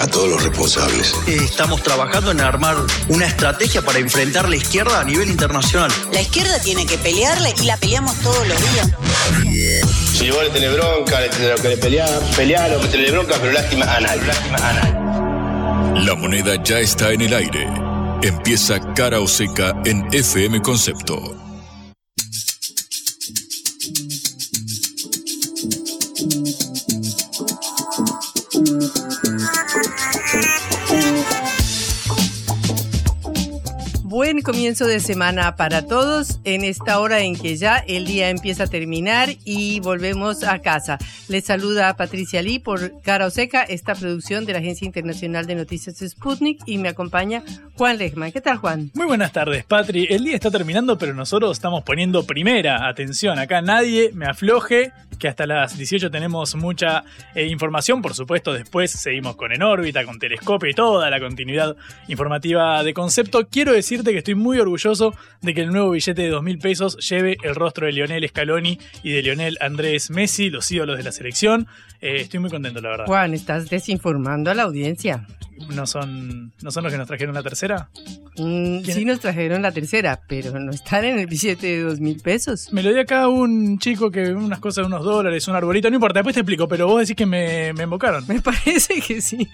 A todos los responsables. Estamos trabajando en armar una estrategia para enfrentar la izquierda a nivel internacional. La izquierda tiene que pelearle y la peleamos todos los días. Si vos le tenés bronca, le tenés que pelear, pelear lo que tenés bronca, pero lástima a nadie. Lástima a nadie. La moneda ya está en el aire. Empieza cara o seca en FM Concepto. Comienzo de semana para todos en esta hora en que ya el día empieza a terminar y volvemos a casa. Les saluda Patricia Lee por Cara o Seca, esta producción de la Agencia Internacional de Noticias Sputnik y me acompaña Juan Lechman. ¿Qué tal, Juan? Muy buenas tardes, Patri. El día está terminando, pero nosotros estamos poniendo primera atención. Acá nadie me afloje, que hasta las 18 tenemos mucha eh, información. Por supuesto, después seguimos con En órbita, con Telescopio y toda la continuidad informativa de concepto. Quiero decirte que estoy muy orgulloso de que el nuevo billete de 2 mil pesos lleve el rostro de Lionel Scaloni y de Lionel Andrés Messi, los ídolos de la selección. Eh, estoy muy contento, la verdad. Juan, estás desinformando a la audiencia. ¿No son, ¿no son los que nos trajeron la tercera? Mm, sí nos trajeron la tercera, pero no están en el billete de dos mil pesos. Me lo dio acá un chico que unas cosas de unos dólares, un arbolito, no importa, después te explico, pero vos decís que me, me invocaron. Me parece que sí.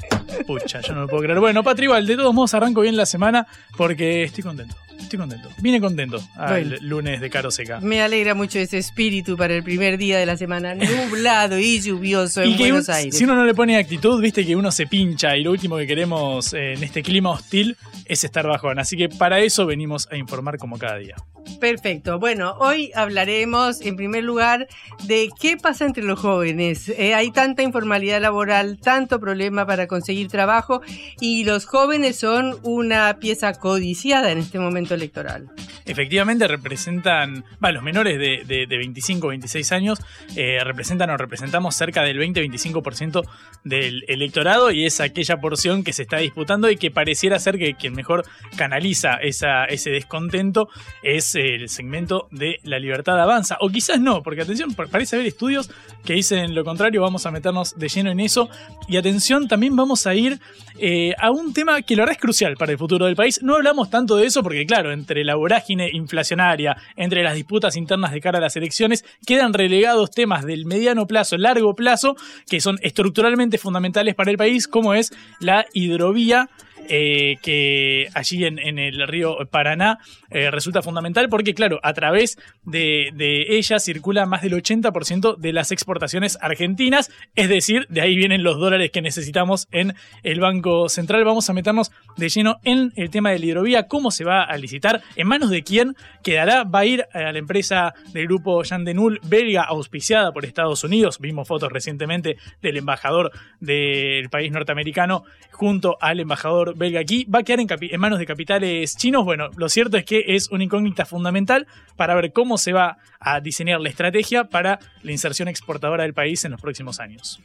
Pucha, yo no lo puedo creer. Bueno, Patri, igual, de todos modos arranco bien la semana porque estoy contento. Estoy contento. Vine contento al Bueno. lunes de Caro Seca. Me alegra mucho ese espíritu para el primer día de la semana, nublado y lluvioso en Y Buenos un- Aires. si uno no le pone actitud, viste que uno se pincha y lo último que queremos eh, en este clima hostil es estar bajón. Así que para eso venimos a informar como cada día. Perfecto. Bueno, hoy hablaremos en primer lugar de qué pasa entre los jóvenes. Eh, hay tanta informalidad laboral, tanto problema para conseguir trabajo y los jóvenes son una pieza codiciada en este momento electoral. Efectivamente representan, los menores de, de, de 25 o 26 años eh, representan o representamos cerca del 20-25% del electorado y es aquella porción que se está disputando y que pareciera ser que quien mejor canaliza esa, ese descontento es el segmento de la libertad avanza. O quizás no, porque atención, pa- parece haber estudios que dicen lo contrario, vamos a meternos de lleno en eso. Y atención, también vamos a ir eh, a un tema que la verdad es crucial para el futuro del país. No hablamos tanto de eso porque, claro, entre la vorágine inflacionaria, entre las disputas internas de cara a las elecciones, quedan relegados temas del mediano plazo, largo plazo, que son estructuralmente fundamentales para el país, como es la hidrovía eh, que allí en, el río Paraná eh, resulta fundamental porque, claro, a través de, de ella circula más del 80% de las exportaciones argentinas, es decir, de ahí vienen los dólares que necesitamos en el Banco Central. Vamos a meternos de lleno en el tema de la hidrovía, cómo se va a licitar, en manos de quién quedará, va a ir a la empresa del grupo Jean Denul, belga, auspiciada por Estados Unidos. Vimos fotos recientemente del embajador del país norteamericano junto al embajador belga aquí. Va a quedar en, en manos de capitales chinos. Bueno, lo cierto es que es una incógnita fundamental para ver cómo se va a diseñar la estrategia para la inserción exportadora del país en los próximos años.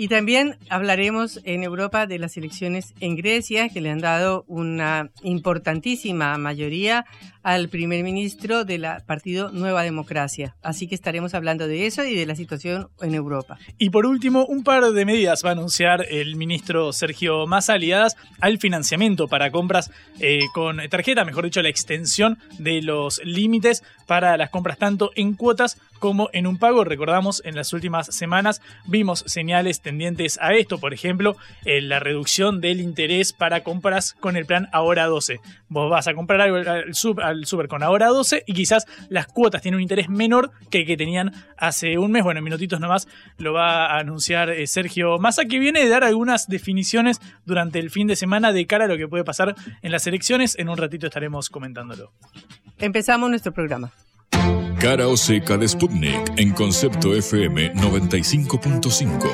Y también hablaremos en Europa de las elecciones en Grecia, que le han dado una importantísima mayoría al primer ministro del partido Nueva Democracia. Así que estaremos hablando de eso y de la situación en Europa. Y por último, un par de medidas va a anunciar el ministro Sergio Massa al financiamiento para compras eh, con tarjeta, mejor dicho, la extensión de los límites para las compras tanto en cuotas como en un pago. Recordamos, en las últimas semanas vimos señales tendientes a esto, por ejemplo, eh, la reducción del interés para compras con el plan Ahora 12. Vos vas a comprar algo al super con Ahora 12 y quizás las cuotas tienen un interés menor que el que tenían hace un mes. Bueno, en minutitos nomás lo va a anunciar eh, Sergio Massa, que viene de dar algunas definiciones durante el fin de semana de cara a lo que puede pasar en las elecciones. En un ratito estaremos comentándolo. Empezamos nuestro programa. Cara o seca de Sputnik en concepto FM 95.5.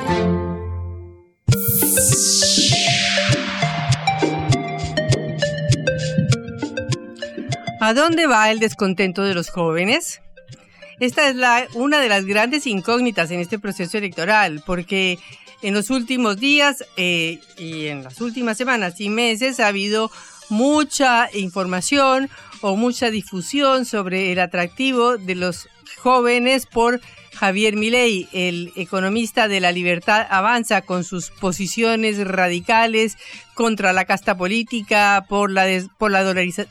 ¿A dónde va el descontento de los jóvenes? esta es la, una de las grandes incógnitas en este proceso electoral, porque en los últimos días eh, y en las últimas semanas y meses ha habido mucha información o mucha difusión sobre el atractivo de los jóvenes por Javier Milei, el economista de la libertad, avanza con sus posiciones radicales contra la casta política, por la, por la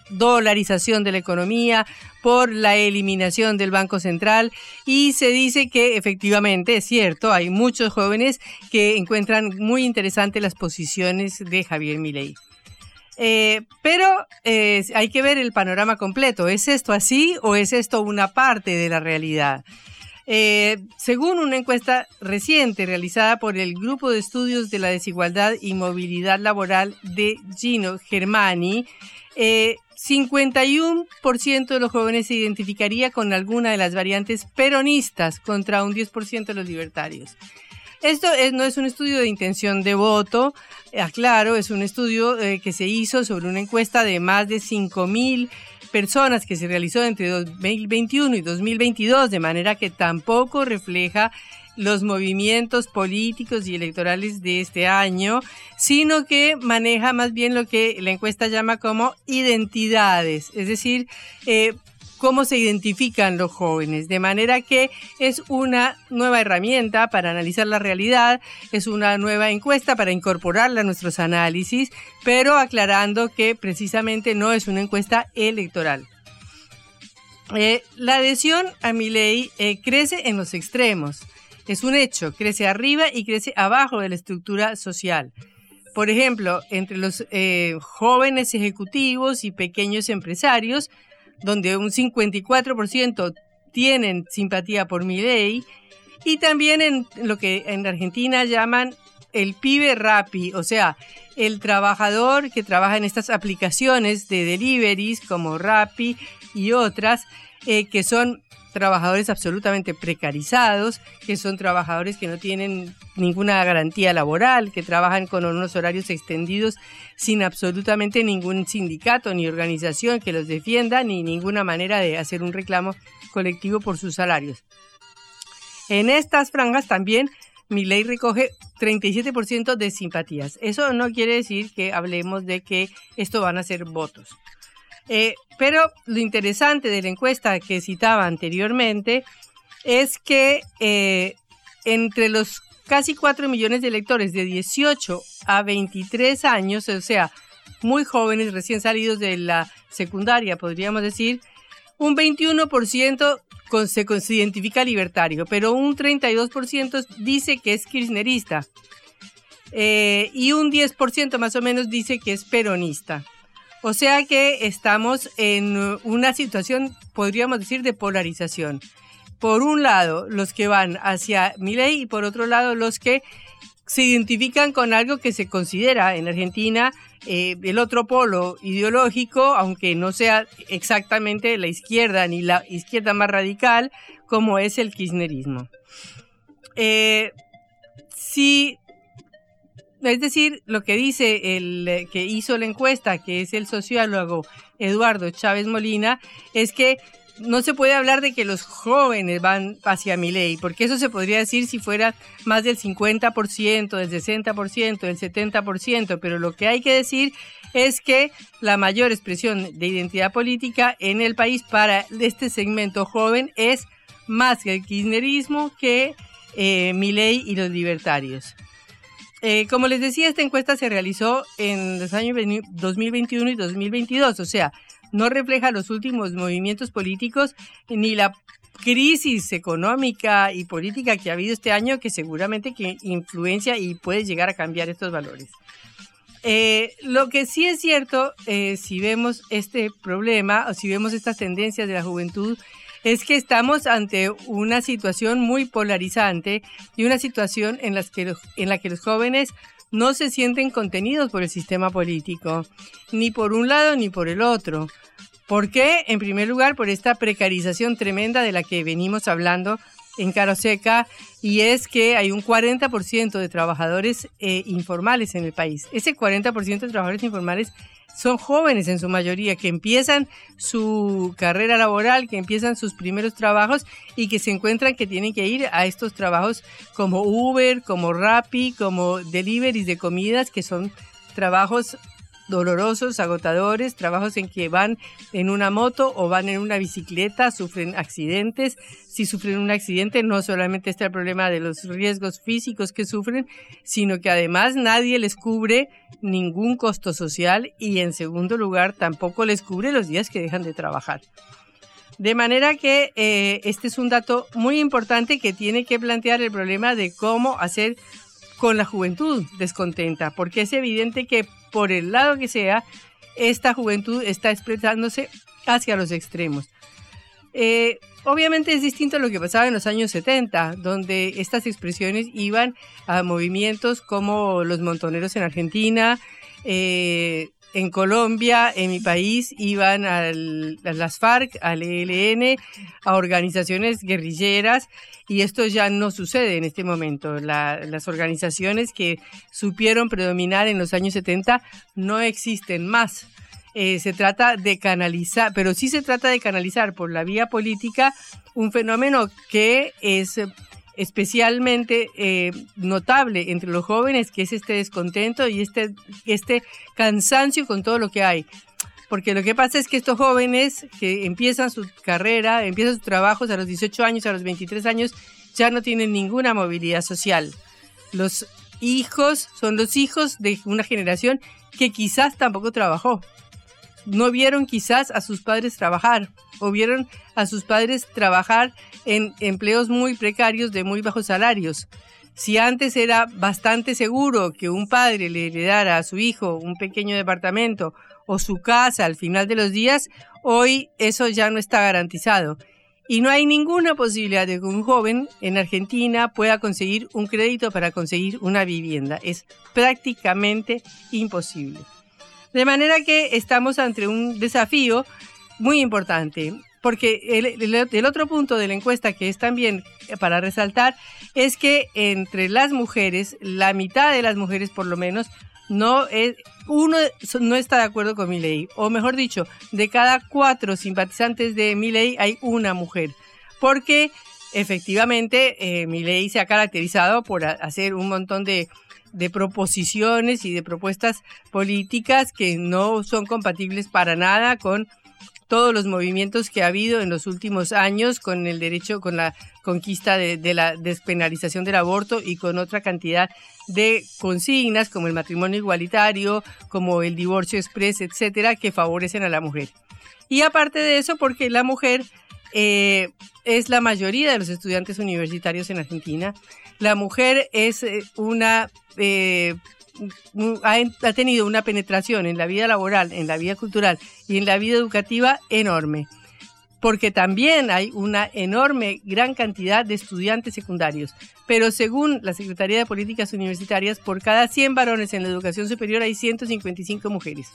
dolarización de la economía, por la eliminación del Banco Central y se dice que efectivamente es cierto, hay muchos jóvenes que encuentran muy interesantes las posiciones de Javier Milei. Eh, pero eh, hay que ver el panorama completo. ¿Es esto así o es esto una parte de la realidad? Eh, según una encuesta reciente realizada por el Grupo de Estudios de la Desigualdad y Movilidad Laboral de Gino Germani, 51% de los jóvenes se identificaría con alguna de las variantes peronistas contra un 10% de los libertarios. Esto no es un estudio de intención de voto, aclaro, es un estudio eh, que se hizo sobre una encuesta de más de 5.000 personas que se realizó entre 2021 y 2022, de manera que tampoco refleja los movimientos políticos y electorales de este año, sino que maneja más bien lo que la encuesta llama como identidades, es decir, eh, cómo se identifican los jóvenes, de manera que es una nueva herramienta para analizar la realidad, es una nueva encuesta para incorporarla a nuestros análisis, pero aclarando que precisamente no es una encuesta electoral. Eh, la adhesión a mi ley eh, crece en los extremos. Es un hecho, crece arriba y crece abajo de la estructura social. Por ejemplo, entre los eh, jóvenes ejecutivos y pequeños empresarios, donde un 54% tienen simpatía por mi ley, y también en lo que en Argentina llaman el pibe rapi, o sea, el trabajador que trabaja en estas aplicaciones de deliveries como Rappi y otras, eh, que son trabajadores absolutamente precarizados, que son trabajadores que no tienen ninguna garantía laboral, que trabajan con unos horarios extendidos sin absolutamente ningún sindicato ni organización que los defienda, ni ninguna manera de hacer un reclamo colectivo por sus salarios. En estas franjas también mi ley recoge 37% de simpatías. Eso no quiere decir que hablemos de que esto van a ser votos. Eh, pero lo interesante de la encuesta que citaba anteriormente es que eh, entre los casi 4 millones de electores de 18 a 23 años, o sea, muy jóvenes recién salidos de la secundaria, podríamos decir, un 21% se, identifica libertario, pero un 32% dice que es kirchnerista eh, y un 10% más o menos dice que es peronista. O sea que estamos en una situación, podríamos decir, de polarización. Por un lado, los que van hacia Milei y por otro lado, los que se identifican con algo que se considera en Argentina eh, el otro polo ideológico, aunque no sea exactamente la izquierda ni la izquierda más radical, como es el kirchnerismo. Eh, es decir, lo que dice el eh, que hizo la encuesta, que es el sociólogo Eduardo Chávez Molina, es que no se puede hablar de que los jóvenes van hacia mi ley, porque eso se podría decir si fuera más del 50%, del 60%, del 70%, pero lo que hay que decir es que la mayor expresión de identidad política en el país para este segmento joven es más que el kirchnerismo que eh, mi ley y los libertarios. Eh, como les decía, esta encuesta se realizó en los años 2021 y 2022, o sea, no refleja los últimos movimientos políticos ni la crisis económica y política que ha habido este año que seguramente que influencia y puede llegar a cambiar estos valores. Eh, lo que sí es cierto, eh, si vemos este problema o si vemos estas tendencias de la juventud, es que estamos ante una situación muy polarizante y una situación en, las que, en la que los jóvenes no se sienten contenidos por el sistema político, ni por un lado ni por el otro. ¿Por qué? En primer lugar, por esta precarización tremenda de la que venimos hablando en Caroseca, y es que hay un 40% de trabajadores eh, informales en el país. Ese 40% de trabajadores informales son jóvenes en su mayoría, que empiezan su carrera laboral, que empiezan sus primeros trabajos y que se encuentran que tienen que ir a estos trabajos como Uber, como Rappi, como deliveries de comidas, que son trabajos dolorosos, agotadores, trabajos en que van en una moto o van en una bicicleta, sufren accidentes. Si sufren un accidente, no solamente está el problema de los riesgos físicos que sufren, sino que además nadie les cubre ningún costo social y en segundo lugar tampoco les cubre los días que dejan de trabajar. De manera que eh, este es un dato muy importante que tiene que plantear el problema de cómo hacer con la juventud descontenta, porque es evidente que por el lado que sea, esta juventud está expresándose hacia los extremos. Eh, obviamente es distinto a lo que pasaba en los años 70, donde estas expresiones iban a movimientos como los montoneros en Argentina, eh, en Colombia, en mi país, iban a las FARC, al ELN, a organizaciones guerrilleras, y esto ya no sucede en este momento. las organizaciones que supieron predominar en los años 70 no existen más. Eh, se trata de canalizar, pero sí se trata de canalizar por la vía política un fenómeno que es especialmente eh, notable entre los jóvenes, que es este descontento y este, este cansancio con todo lo que hay. Porque lo que pasa es que estos jóvenes que empiezan su carrera, empiezan sus trabajos a los 18 años, a los 23 años, ya no tienen ninguna movilidad social. Los hijos son los hijos de una generación que quizás tampoco trabajó no vieron quizás a sus padres trabajar o vieron a sus padres trabajar en empleos muy precarios de muy bajos salarios. Si antes era bastante seguro que un padre le heredara a su hijo un pequeño departamento o su casa al final de los días, hoy eso ya no está garantizado. Y no hay ninguna posibilidad de que un joven en Argentina pueda conseguir un crédito para conseguir una vivienda. Es prácticamente imposible. De manera que estamos ante un desafío muy importante, porque el, otro punto de la encuesta que es también para resaltar es que entre las mujeres, la mitad de las mujeres por lo menos, no es, uno no está de acuerdo con mi ley, o mejor dicho, de cada cuatro simpatizantes de mi ley hay una mujer, porque efectivamente eh, mi ley se ha caracterizado por hacer un montón de de proposiciones y de propuestas políticas que no son compatibles para nada con todos los movimientos que ha habido en los últimos años con el derecho, con la conquista de, la despenalización del aborto y con otra cantidad de consignas como el matrimonio igualitario, como el divorcio express, etcétera, que favorecen a la mujer. Y aparte de eso, porque la mujer eh, es la mayoría de los estudiantes universitarios en Argentina, la mujer es eh, una eh, ha, tenido una penetración en la vida laboral, en la vida cultural y en la vida educativa enorme, porque también hay una enorme, gran cantidad de estudiantes secundarios. Pero según la Secretaría de Políticas Universitarias, por cada 100 varones en la educación superior hay 155 mujeres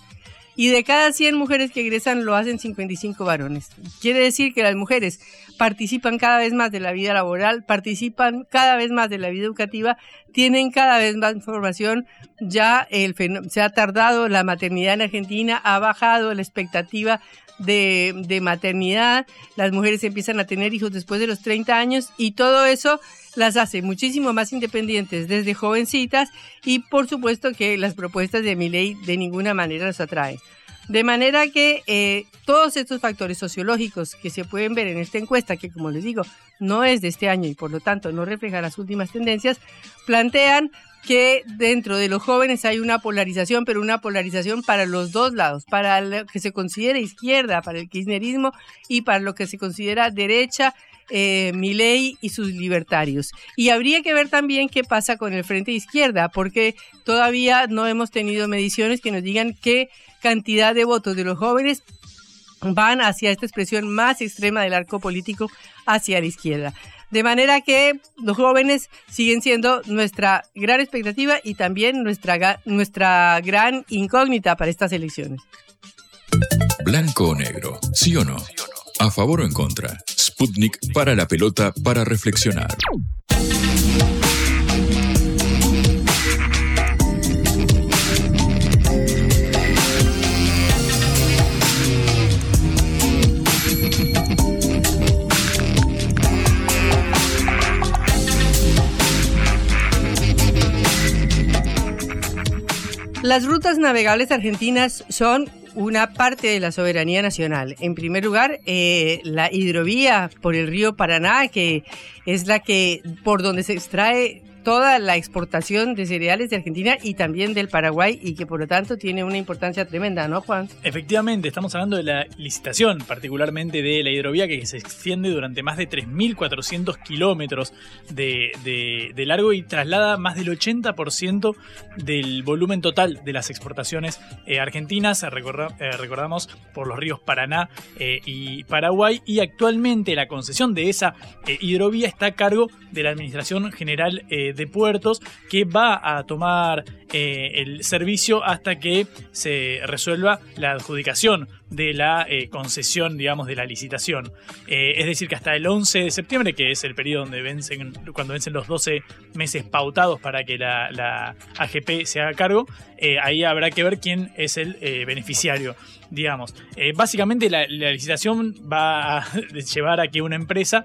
y de cada 100 mujeres que egresan lo hacen 55 varones. Quiere decir que las mujeres participan cada vez más de la vida laboral, participan cada vez más de la vida educativa, tienen cada vez más información. Ya el se ha tardado la maternidad en Argentina, ha bajado la expectativa de, maternidad, las mujeres empiezan a tener hijos después de los 30 años y todo eso las hace muchísimo más independientes desde jovencitas y por supuesto que las propuestas de mi ley de ninguna manera las atraen. De manera que eh, todos estos factores sociológicos que se pueden ver en esta encuesta, que como les digo, no es de este año y por lo tanto no refleja las últimas tendencias, plantean que dentro de los jóvenes hay una polarización, pero una polarización para los dos lados, para lo que se considera izquierda, para el kirchnerismo y para lo que se considera derecha eh, Milei y sus libertarios. Y habría que ver también qué pasa con el Frente Izquierda, porque todavía no hemos tenido mediciones que nos digan qué cantidad de votos de los jóvenes van hacia esta expresión más extrema del arco político hacia la izquierda. De manera que los jóvenes siguen siendo nuestra gran expectativa y también nuestra, nuestra gran incógnita para estas elecciones. Blanco o negro, ¿sí o no? ¿A favor o en contra? Sputnik para la pelota para reflexionar. Las rutas navegables argentinas son una parte de la soberanía nacional. En primer lugar, eh, la hidrovía por el río Paraná, que es la que por donde se extrae toda la exportación de cereales de Argentina y también del Paraguay y que por lo tanto tiene una importancia tremenda, ¿no, Juan? Efectivamente, estamos hablando de la licitación, particularmente de la hidrovía que se extiende durante más de 3.400 kilómetros de, largo y traslada más del 80% del volumen total de las exportaciones eh, argentinas, eh, recordamos, por los ríos Paraná eh, y Paraguay y actualmente la concesión de esa hidrovía está a cargo de la Administración General de de puertos que va a tomar eh, el servicio hasta que se resuelva la adjudicación de la eh, concesión, digamos, de la licitación. Eh, es decir, que hasta el 11 de septiembre, que es el periodo donde vencen, cuando vencen los 12 meses pautados para que la, AGP se haga cargo, ahí habrá que ver quién es el beneficiario digamos. básicamente la, licitación va a llevar a que una empresa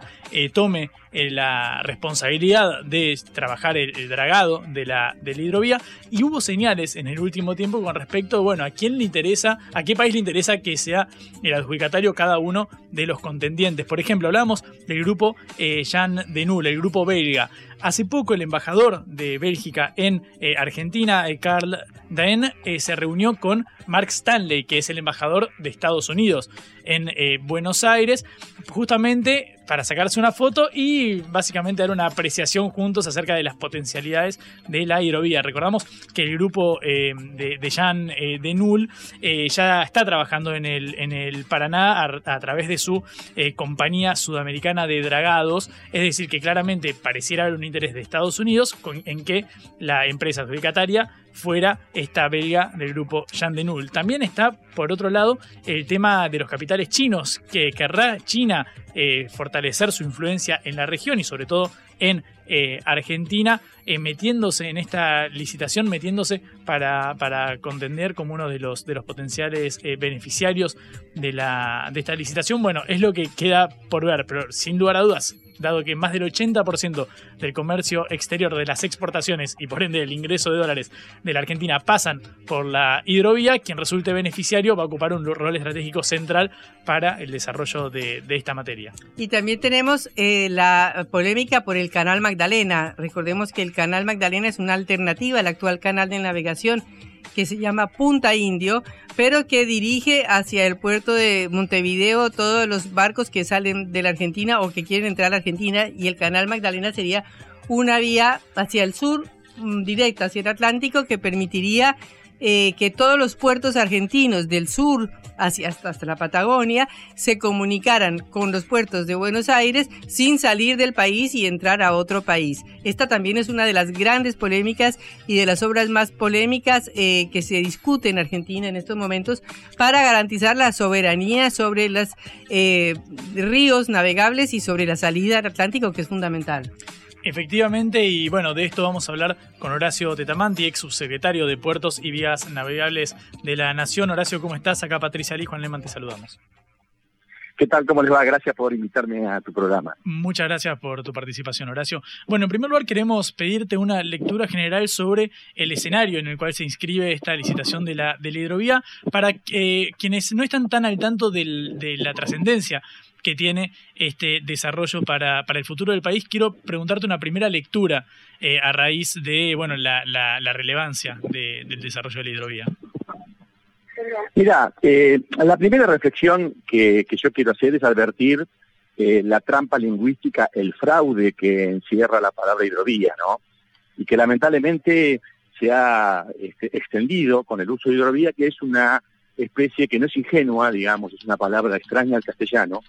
tome la responsabilidad de trabajar el, dragado de la, de hidrovía y hubo señales en el último tiempo con respecto, bueno, a quién le interesa, a qué país le interesa que sea el adjudicatario cada uno de los contendientes. Por ejemplo, hablamos del grupo eh, Jean de Null, el grupo belga. Hace poco el embajador de Bélgica en eh, Argentina, eh, Karl Daen, se reunió con Mark Stanley, que es el embajador de Estados Unidos en Buenos Aires, justamente para sacarse una foto y básicamente dar una apreciación juntos acerca de las potencialidades de la hidrovía. Recordamos que el grupo eh, de, Jean eh, de Null eh, ya está trabajando en el, en el Paraná a, través de su compañía sudamericana de dragados, es decir, que claramente pareciera haber un interés de Estados Unidos en que la empresa adjudicataria fuera esta belga del grupo Jean de Null. También está, por otro lado, el tema de los capitales chinos, que querrá China fortalecer su influencia en la región y sobre todo en eh, Argentina, eh, metiéndose en esta licitación, metiéndose para, para, contender como uno de los, de los potenciales eh, beneficiarios de, la, de esta licitación. Bueno, es lo que queda por ver, pero sin lugar a dudas, dado que más del 80% del comercio exterior de las exportaciones y por ende el ingreso de dólares de la Argentina pasan por la hidrovía, quien resulte beneficiario va a ocupar un rol estratégico central para el desarrollo de, esta materia. Y también tenemos eh, la polémica por el canal Magdalena. Recordemos que el canal Magdalena es una alternativa al actual canal de navegación que se llama Punta Indio, pero que dirige hacia el puerto de Montevideo todos los barcos que salen de la Argentina o que quieren entrar a la Argentina y el canal Magdalena sería una vía hacia el sur, mm, directa hacia el Atlántico, que permitiría eh, que todos los puertos argentinos del sur hacia hasta, la Patagonia se comunicaran con los puertos de Buenos Aires sin salir del país y entrar a otro país. Esta también es una de las grandes polémicas y de las obras más polémicas eh, que se discute en Argentina en estos momentos para garantizar la soberanía sobre los eh, ríos navegables y sobre la salida al Atlántico, que es fundamental. Efectivamente, y bueno, de esto vamos a hablar con Horacio Tetamanti, ex subsecretario de Puertos y Vías Navegables de la Nación. Horacio, ¿cómo estás? Acá Patricia Lee, Juan Leman, te saludamos. ¿Qué tal? ¿Cómo les va? Gracias por invitarme a tu programa. Muchas gracias por tu participación, Horacio. Bueno, en primer lugar queremos pedirte una lectura general sobre el escenario en el cual se inscribe esta licitación de la, de la hidrovía para que, quienes no están tan al tanto de la trascendencia que tiene este desarrollo para, para el futuro del país. Quiero preguntarte una primera lectura eh, a raíz de bueno, la, la, relevancia del desarrollo de la hidrovía. Mira, eh, la primera reflexión que, yo quiero hacer es advertir eh, la trampa lingüística, el fraude que encierra la palabra hidrovía, ¿no? Y que lamentablemente se ha este, extendido con el uso de hidrovía, que es una especie que no es ingenua, digamos, es una palabra extraña al castellano,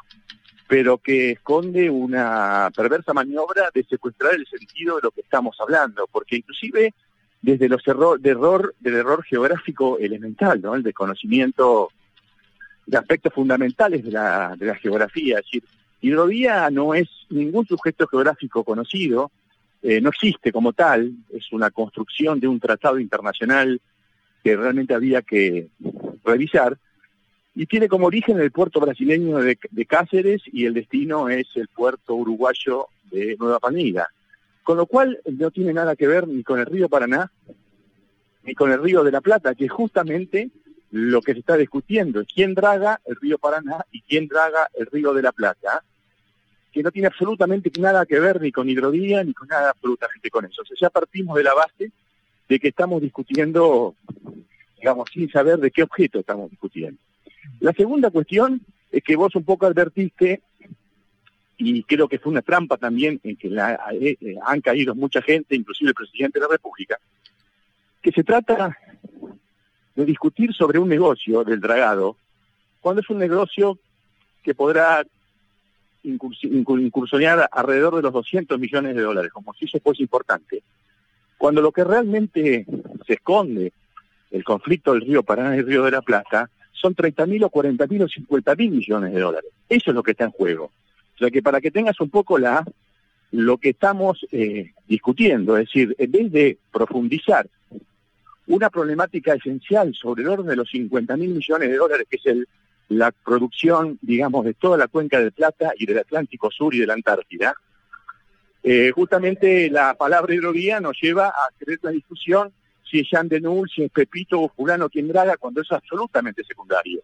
pero que esconde una perversa maniobra de secuestrar el sentido de lo que estamos hablando, porque inclusive desde los error, de error, del error geográfico elemental, ¿no? el desconocimiento de aspectos fundamentales de la, de la geografía, es decir, hidrovía no es ningún sujeto geográfico conocido, eh, no existe como tal, es una construcción de un tratado internacional que realmente había que revisar, y tiene como origen el puerto brasileño de, Cáceres y el destino es el puerto uruguayo de Nueva Palmira. Con lo cual no tiene nada que ver ni con el río Paraná, ni con el río de la Plata, que es justamente lo que se está discutiendo, quién draga el río Paraná y quién draga el río de la Plata, que no tiene absolutamente nada que ver ni con hidrovía ni con nada absolutamente con eso. O sea, ya partimos de la base de que estamos discutiendo, digamos, sin saber de qué objeto estamos discutiendo. La segunda cuestión es que vos un poco advertiste, y creo que fue una trampa también en que la, eh, eh, han caído mucha gente, inclusive el presidente de la República, que se trata de discutir sobre un negocio del dragado, cuando es un negocio que podrá incursionar alrededor de los 200 millones de dólares, como si eso fuese importante. Cuando lo que realmente se esconde, el conflicto del río Paraná y el río de la Plata, son 30 mil o 40 mil o 50 mil millones de dólares. Eso es lo que está en juego. O sea que para que tengas un poco la lo que estamos eh, discutiendo, es decir, en vez de profundizar una problemática esencial sobre el orden de los 50 mil millones de dólares, que es el, la producción, digamos, de toda la cuenca del Plata y del Atlántico Sur y de la Antártida, eh, justamente la palabra hidrovía nos lleva a creer la discusión si es Jean de Null, si es Pepito o fulano quien draga, cuando es absolutamente secundario.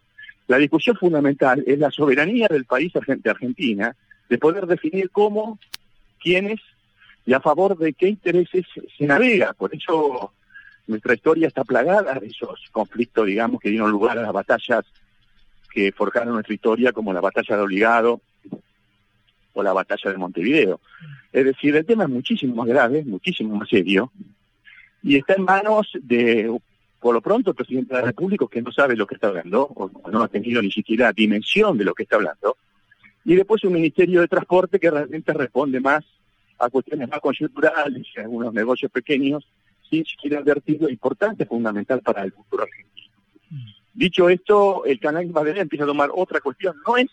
La discusión fundamental es la soberanía del país de Argentina de poder definir cómo, quiénes y a favor de qué intereses se navega. Por eso nuestra historia está plagada de esos conflictos, digamos, que dieron lugar a las batallas que forjaron nuestra historia, como la batalla de Obligado o la batalla de Montevideo. Es decir, el tema es muchísimo más grave, muchísimo más serio, y está en manos de, por lo pronto, el presidente de la República, que no sabe lo que está hablando, o no ha tenido ni siquiera dimensión de lo que está hablando, y después un Ministerio de Transporte que realmente responde más a cuestiones más coyunturales y a algunos negocios pequeños, sin siquiera advertir lo importante, fundamental para el futuro argentino. Dicho esto, el canal Madrid empieza a tomar otra cuestión, no es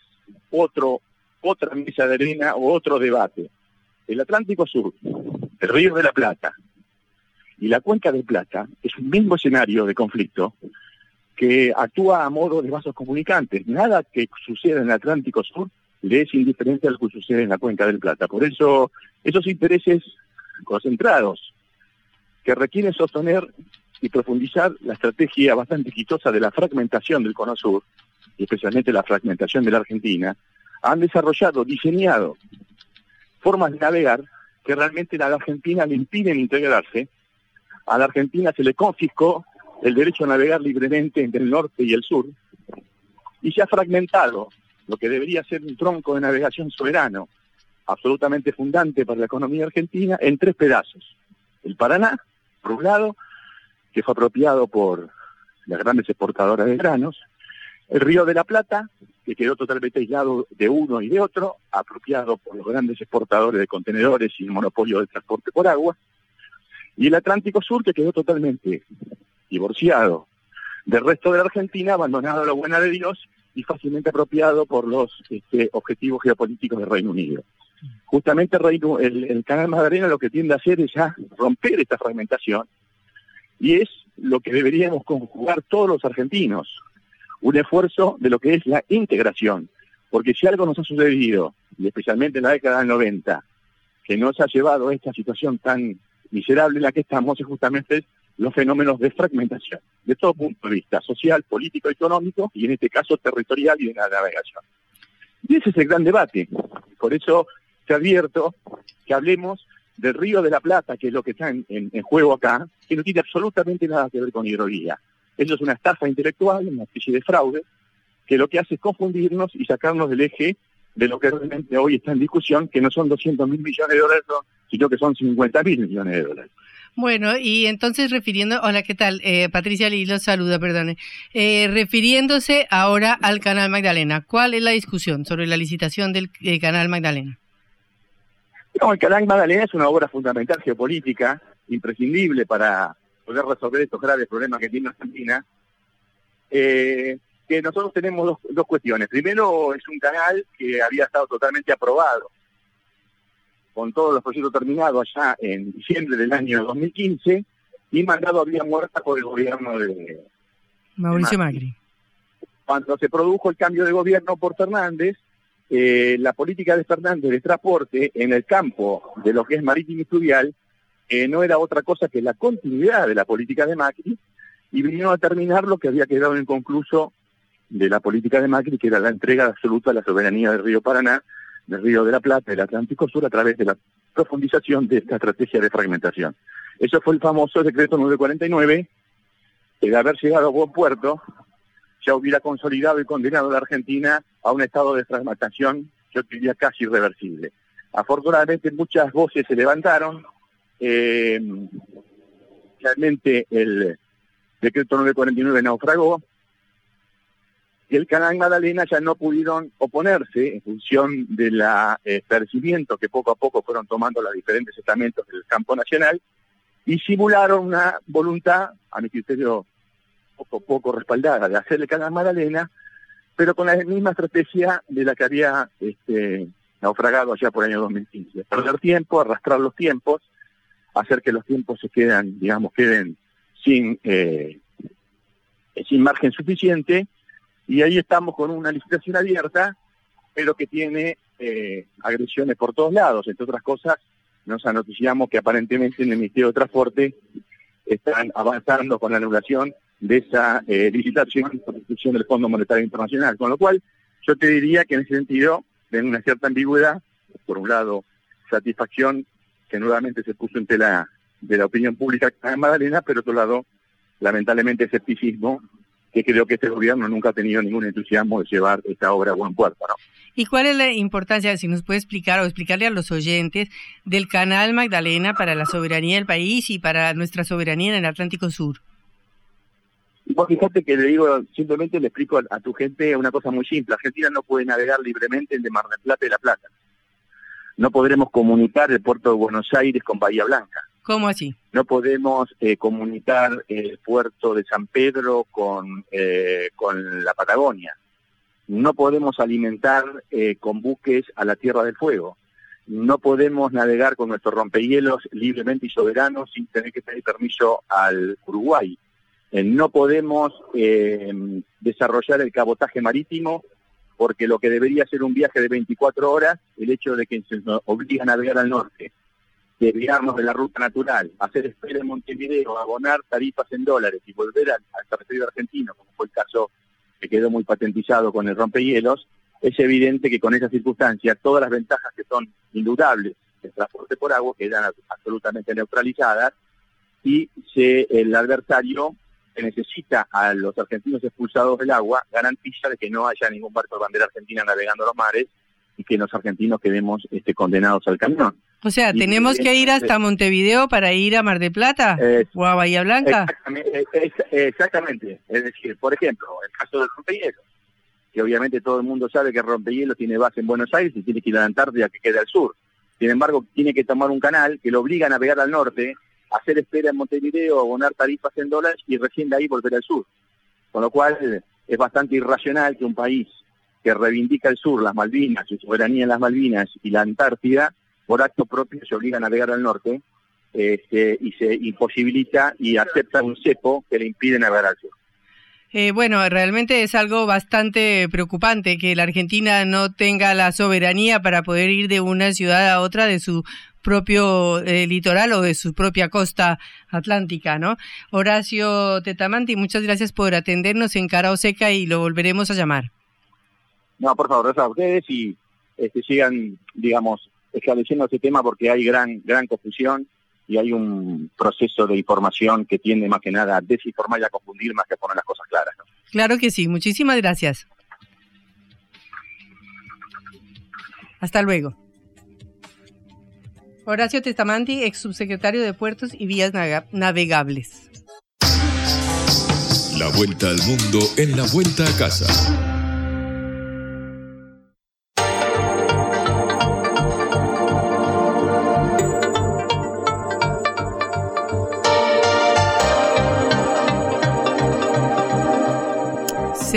otro, otra mesa de arena o otro debate. El Atlántico Sur, el Río de la Plata, y la cuenca del Plata es un mismo escenario de conflicto que actúa a modo de vasos comunicantes. Nada que suceda en el Atlántico Sur le es indiferente a lo que sucede en la cuenca del Plata. Por eso, esos intereses concentrados que requieren sostener y profundizar la estrategia bastante exitosa de la fragmentación del Cono Sur, y especialmente la fragmentación de la Argentina, han desarrollado, diseñado formas de navegar que realmente a la Argentina le impiden integrarse a la Argentina se le confiscó el derecho a navegar libremente entre el norte y el sur y se ha fragmentado lo que debería ser un tronco de navegación soberano, absolutamente fundante para la economía argentina, en tres pedazos. El Paraná, por un lado, que fue apropiado por las grandes exportadoras de granos, el Río de la Plata, que quedó totalmente aislado de uno y de otro, apropiado por los grandes exportadores de contenedores y el monopolio de transporte por agua, y el Atlántico Sur que quedó totalmente divorciado del resto de la Argentina, abandonado a la buena de Dios y fácilmente apropiado por los este, objetivos geopolíticos del Reino Unido. Justamente el, el, Canal Magdalena lo que tiende a hacer es ya romper esta fragmentación y es lo que deberíamos conjugar todos los argentinos, un esfuerzo de lo que es la integración, porque si algo nos ha sucedido, y especialmente en la década del 90, que nos ha llevado a esta situación tan miserable en la que estamos es justamente los fenómenos de fragmentación, de todo punto de vista, social, político, económico y en este caso territorial y de la navegación. Y ese es el gran debate. Por eso te advierto que hablemos del Río de la Plata, que es lo que está en, juego acá, que no tiene absolutamente nada que ver con hidrovía. Eso es una estafa intelectual, una especie de fraude, que lo que hace es confundirnos y sacarnos del eje de lo que realmente hoy está en discusión, que no son 200 mil millones de dólares, sino que son 50 mil millones de dólares. Bueno, y entonces refiriendo, hola, ¿qué tal? Eh, Patricia Lee los saluda, perdone. Eh, refiriéndose ahora al Canal Magdalena, ¿cuál es la discusión sobre la licitación del eh, Canal Magdalena? No, el Canal Magdalena es una obra fundamental geopolítica, imprescindible para poder resolver estos graves problemas que tiene Argentina. Que nosotros tenemos dos, dos cuestiones. Primero, es un canal que había estado totalmente aprobado con todos los proyectos terminados allá en diciembre del año 2015 y mandado a vía muerta por el gobierno de Mauricio Macri. Cuando se produjo el cambio de gobierno por Fernández, eh, la política de Fernández de transporte en el campo de lo que es marítimo y fluvial eh, no era otra cosa que la continuidad de la política de Macri y vinieron a terminar lo que había quedado inconcluso de la política de Macri, que era la entrega absoluta de la soberanía del río Paraná, del río de la Plata, del Atlántico Sur, a través de la profundización de esta estrategia de fragmentación. Eso fue el famoso decreto 949, que de haber llegado a buen puerto, ya hubiera consolidado y condenado a la Argentina a un estado de fragmentación, yo diría casi irreversible. Afortunadamente muchas voces se levantaron, eh, realmente el decreto 949 naufragó, y el canal Magdalena ya no pudieron oponerse en función del eh, percibimiento que poco a poco fueron tomando los diferentes estamentos del campo nacional y simularon una voluntad, a mi criterio poco poco respaldada, de hacer el canal Magdalena, pero con la misma estrategia de la que había este, naufragado allá por el año 2015. Perder tiempo, arrastrar los tiempos, hacer que los tiempos se queden, digamos, queden sin, eh, sin margen suficiente y ahí estamos con una licitación abierta, pero que tiene eh, agresiones por todos lados. Entre otras cosas, nos anoticiamos que aparentemente en el Ministerio de Transporte están avanzando con la anulación de esa eh, licitación por institución del Fondo Monetario Internacional. Con lo cual, yo te diría que en ese sentido, ven una cierta ambigüedad. Por un lado, satisfacción que nuevamente se puso en tela de la opinión pública en Magdalena, pero otro lado, lamentablemente, escepticismo que creo que este gobierno nunca ha tenido ningún entusiasmo de llevar esta obra a buen puerto. ¿no? ¿Y cuál es la importancia, si nos puede explicar o explicarle a los oyentes, del canal Magdalena para la soberanía del país y para nuestra soberanía en el Atlántico Sur? Vos fíjate que le digo, simplemente le explico a, tu gente una cosa muy simple. Argentina no puede navegar libremente el de Mar del Plata y La Plata. No podremos comunicar el puerto de Buenos Aires con Bahía Blanca. ¿Cómo así? No podemos eh, comunicar el puerto de San Pedro con, eh, con la Patagonia. No podemos alimentar eh, con buques a la Tierra del Fuego. No podemos navegar con nuestros rompehielos libremente y soberanos sin tener que pedir permiso al Uruguay. no podemos desarrollar el cabotaje marítimo porque lo que debería ser un viaje de 24 horas, el hecho de que se nos obliga a navegar al norte desviarnos de la ruta natural, hacer espera en Montevideo, abonar tarifas en dólares y volver al, territorio argentino, como fue el caso que quedó muy patentizado con el rompehielos, es evidente que con esas circunstancias todas las ventajas que son indudables del transporte por agua quedan absolutamente neutralizadas y se, el adversario que necesita a los argentinos expulsados del agua garantiza de que no haya ningún barco de bandera argentina navegando los mares y que los argentinos quedemos este, condenados al camión. O sea, ¿tenemos que ir hasta Montevideo para ir a Mar de Plata o a Bahía Blanca? Exactamente, es, decir, por ejemplo, el caso del rompehielos, que obviamente todo el mundo sabe que el rompehielos tiene base en Buenos Aires y tiene que ir a la Antártida que queda al sur. Sin embargo, tiene que tomar un canal que lo obliga a navegar al norte, hacer espera en Montevideo, abonar tarifas en dólares y recién de ahí volver al sur. Con lo cual es bastante irracional que un país que reivindica el sur, las Malvinas, su soberanía en las Malvinas y la Antártida, por acto propio se obliga a navegar al norte este, y se imposibilita y acepta un cepo que le impide navegar al sur. Eh, bueno, realmente es algo bastante preocupante que la Argentina no tenga la soberanía para poder ir de una ciudad a otra de su propio eh, litoral o de su propia costa atlántica, ¿no? Horacio Tetamanti, muchas gracias por atendernos en Cara Seca y lo volveremos a llamar. No, por favor, gracias a ustedes y este, sigan, digamos, estableciendo ese tema porque hay gran, gran confusión y hay un proceso de información que tiende más que nada a desinformar y a confundir más que a poner las cosas claras. Claro que sí, muchísimas gracias. Hasta luego. Horacio Testamanti, ex subsecretario de Puertos y Vías Navegables. La vuelta al mundo en la vuelta a casa.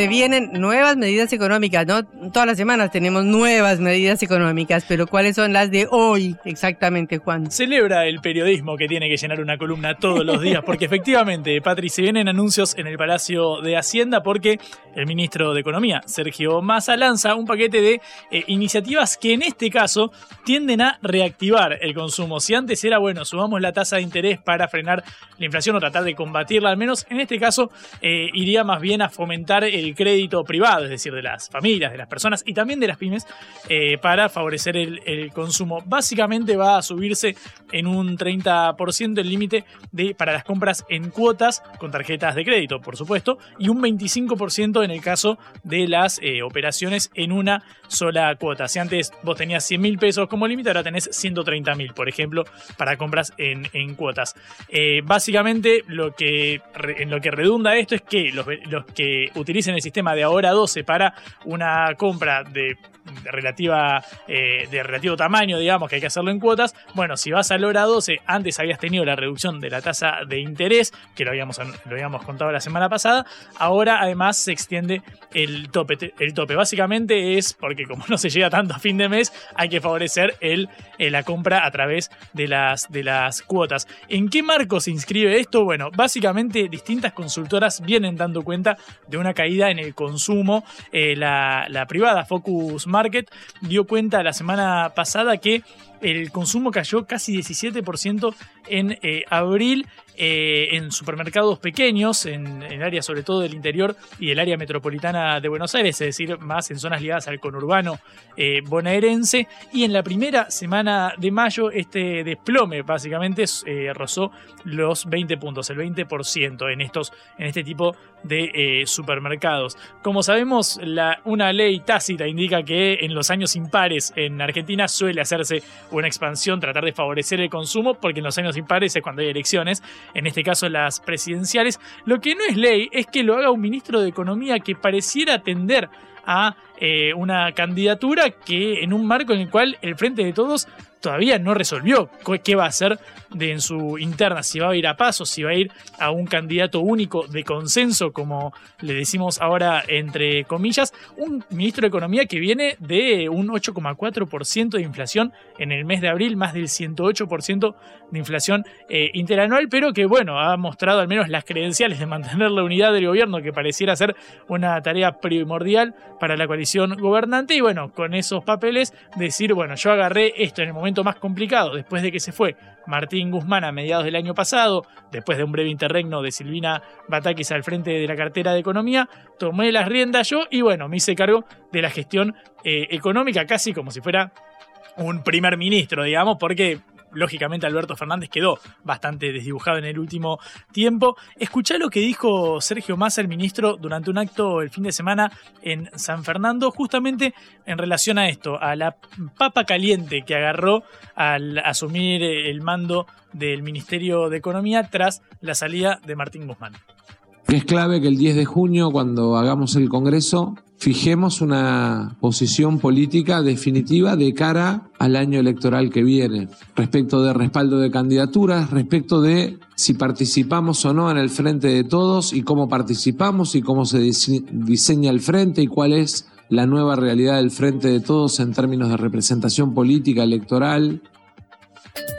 Se vienen nuevas medidas económicas, ¿no? todas las semanas tenemos nuevas medidas económicas, pero ¿cuáles son las de hoy exactamente, Juan? Celebra el periodismo que tiene que llenar una columna todos los días, porque efectivamente, Patri, se vienen anuncios en el Palacio de Hacienda porque el ministro de Economía, Sergio Massa, lanza un paquete de eh, iniciativas que en este caso tienden a reactivar el consumo. Si antes era, bueno, subamos la tasa de interés para frenar la inflación o tratar de combatirla, al menos en este caso eh, iría más bien a fomentar el crédito privado, es decir, de las familias, de las personas y también de las pymes, eh, para favorecer el, consumo. Básicamente va a subirse en un 30% el límite para las compras en cuotas con tarjetas de crédito, por supuesto, y un 25% en el caso de las eh, operaciones en una sola cuota. Si antes vos tenías 100 mil pesos como límite, ahora tenés 130 mil, por ejemplo, para compras en, en cuotas. Eh, básicamente, lo que, en lo que redunda esto es que los, los que utilicen el sistema de ahora 12 para una compra de de relativa eh, de relativo tamaño, digamos, que hay que hacerlo en cuotas. Bueno, si vas al hora 12, antes habías tenido la reducción de la tasa de interés, que lo habíamos, lo habíamos contado la semana pasada. Ahora, además, se extiende el tope. El tope básicamente es porque, como no se llega tanto a fin de mes, hay que favorecer el, eh, la compra a través de las, de las cuotas. ¿En qué marco se inscribe esto? Bueno, básicamente distintas consultoras vienen dando cuenta de una caída en el consumo. Eh, la, la privada Focus Market dio cuenta la semana pasada que el consumo cayó casi 17% en eh, abril eh, en supermercados pequeños, en, el área sobre todo del interior y el área metropolitana de Buenos Aires, es decir, más en zonas ligadas al conurbano eh, bonaerense. Y en la primera semana de mayo, este desplome básicamente rozó los 20 puntos, el 20% en, estos, en este tipo de supermercados. Como sabemos, una ley tácita indica que en los años impares en Argentina suele hacerse una expansión, tratar de favorecer el consumo, porque en los años impares es cuando hay elecciones en este caso las presidenciales. Lo que no es ley es que lo haga un ministro de Economía que pareciera tender a eh, una candidatura que en un marco en el cual el Frente de Todos todavía no resolvió qué va a hacer en su interna, si va a ir a paso, si va a ir a un candidato único de consenso, como le decimos ahora entre comillas, un ministro de Economía que viene de un 8,4% de inflación en el mes de abril, más del 108% de inflación eh, interanual, pero que bueno, ha mostrado al menos las credenciales de mantener la unidad del gobierno, que pareciera ser una tarea primordial para la coalición gobernante, y bueno, con esos papeles decir, bueno, yo agarré esto en el momento más complicado, después de que se fue Martín Guzmán a mediados del año pasado, después de un breve interregno de Silvina Batakis al frente de la cartera de Economía, tomé las riendas yo y bueno, me hice cargo de la gestión eh, económica casi como si fuera un primer ministro, digamos, porque lógicamente Alberto Fernández quedó bastante desdibujado en el último tiempo. Escuchá lo que dijo Sergio Massa, el ministro, durante un acto el fin de semana en San Fernando, justamente en relación a esto, a la papa caliente que agarró al asumir el mando del Ministerio de Economía tras la salida de Martín Guzmán. Es clave que el 10 de junio, cuando hagamos el Congreso, fijemos una posición política definitiva de cara al año electoral que viene, respecto de respaldo de candidaturas, respecto de si participamos o no en el frente de todos y cómo participamos y cómo se diseña el frente y cuál es la nueva realidad del frente de todos en términos de representación política electoral,